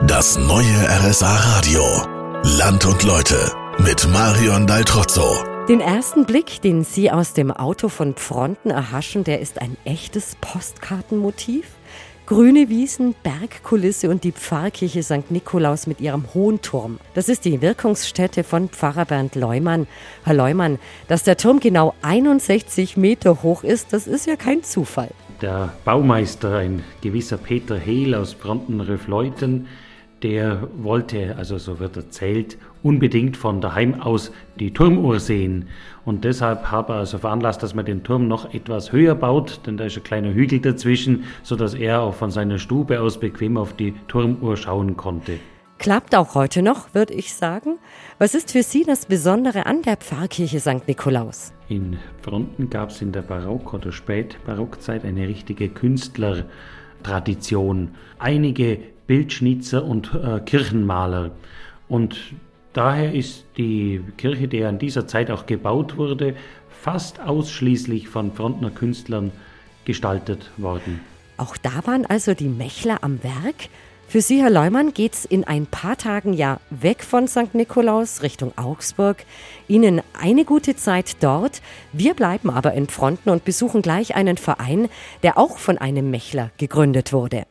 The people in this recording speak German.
Das neue RSA Radio. Land und Leute mit Marion Daltrozzo. Den ersten Blick, den Sie aus dem Auto von Fronten erhaschen, der ist ein echtes Postkartenmotiv. Grüne Wiesen, Bergkulisse und die Pfarrkirche St. Nikolaus mit ihrem hohen Turm. Das ist die Wirkungsstätte von Pfarrer Bernd Leumann. Herr Leumann, dass der Turm genau 61 Meter hoch ist, das ist ja kein Zufall. Der Baumeister, ein gewisser Peter Hehl aus Fronten-Refleuten, der wollte, also so wird erzählt, unbedingt von daheim aus die Turmuhr sehen. Und deshalb habe er also veranlasst, dass man den Turm noch etwas höher baut, denn da ist ein kleiner Hügel dazwischen, sodass er auch von seiner Stube aus bequem auf die Turmuhr schauen konnte. Klappt auch heute noch, würde ich sagen. Was ist für Sie das Besondere an der Pfarrkirche St. Nikolaus? In Fronten gab es in der Barock- oder Spätbarockzeit eine richtige Künstlertradition. Einige Bildschnitzer und äh, Kirchenmaler. Und daher ist die Kirche, die an dieser Zeit auch gebaut wurde, fast ausschließlich von Frontner Künstlern gestaltet worden. Auch da waren also die Mächler am Werk. Für Sie, Herr Leumann, geht's in ein paar Tagen ja weg von St. Nikolaus Richtung Augsburg. Ihnen eine gute Zeit dort. Wir bleiben aber in Fronten und besuchen gleich einen Verein, der auch von einem Mächler gegründet wurde.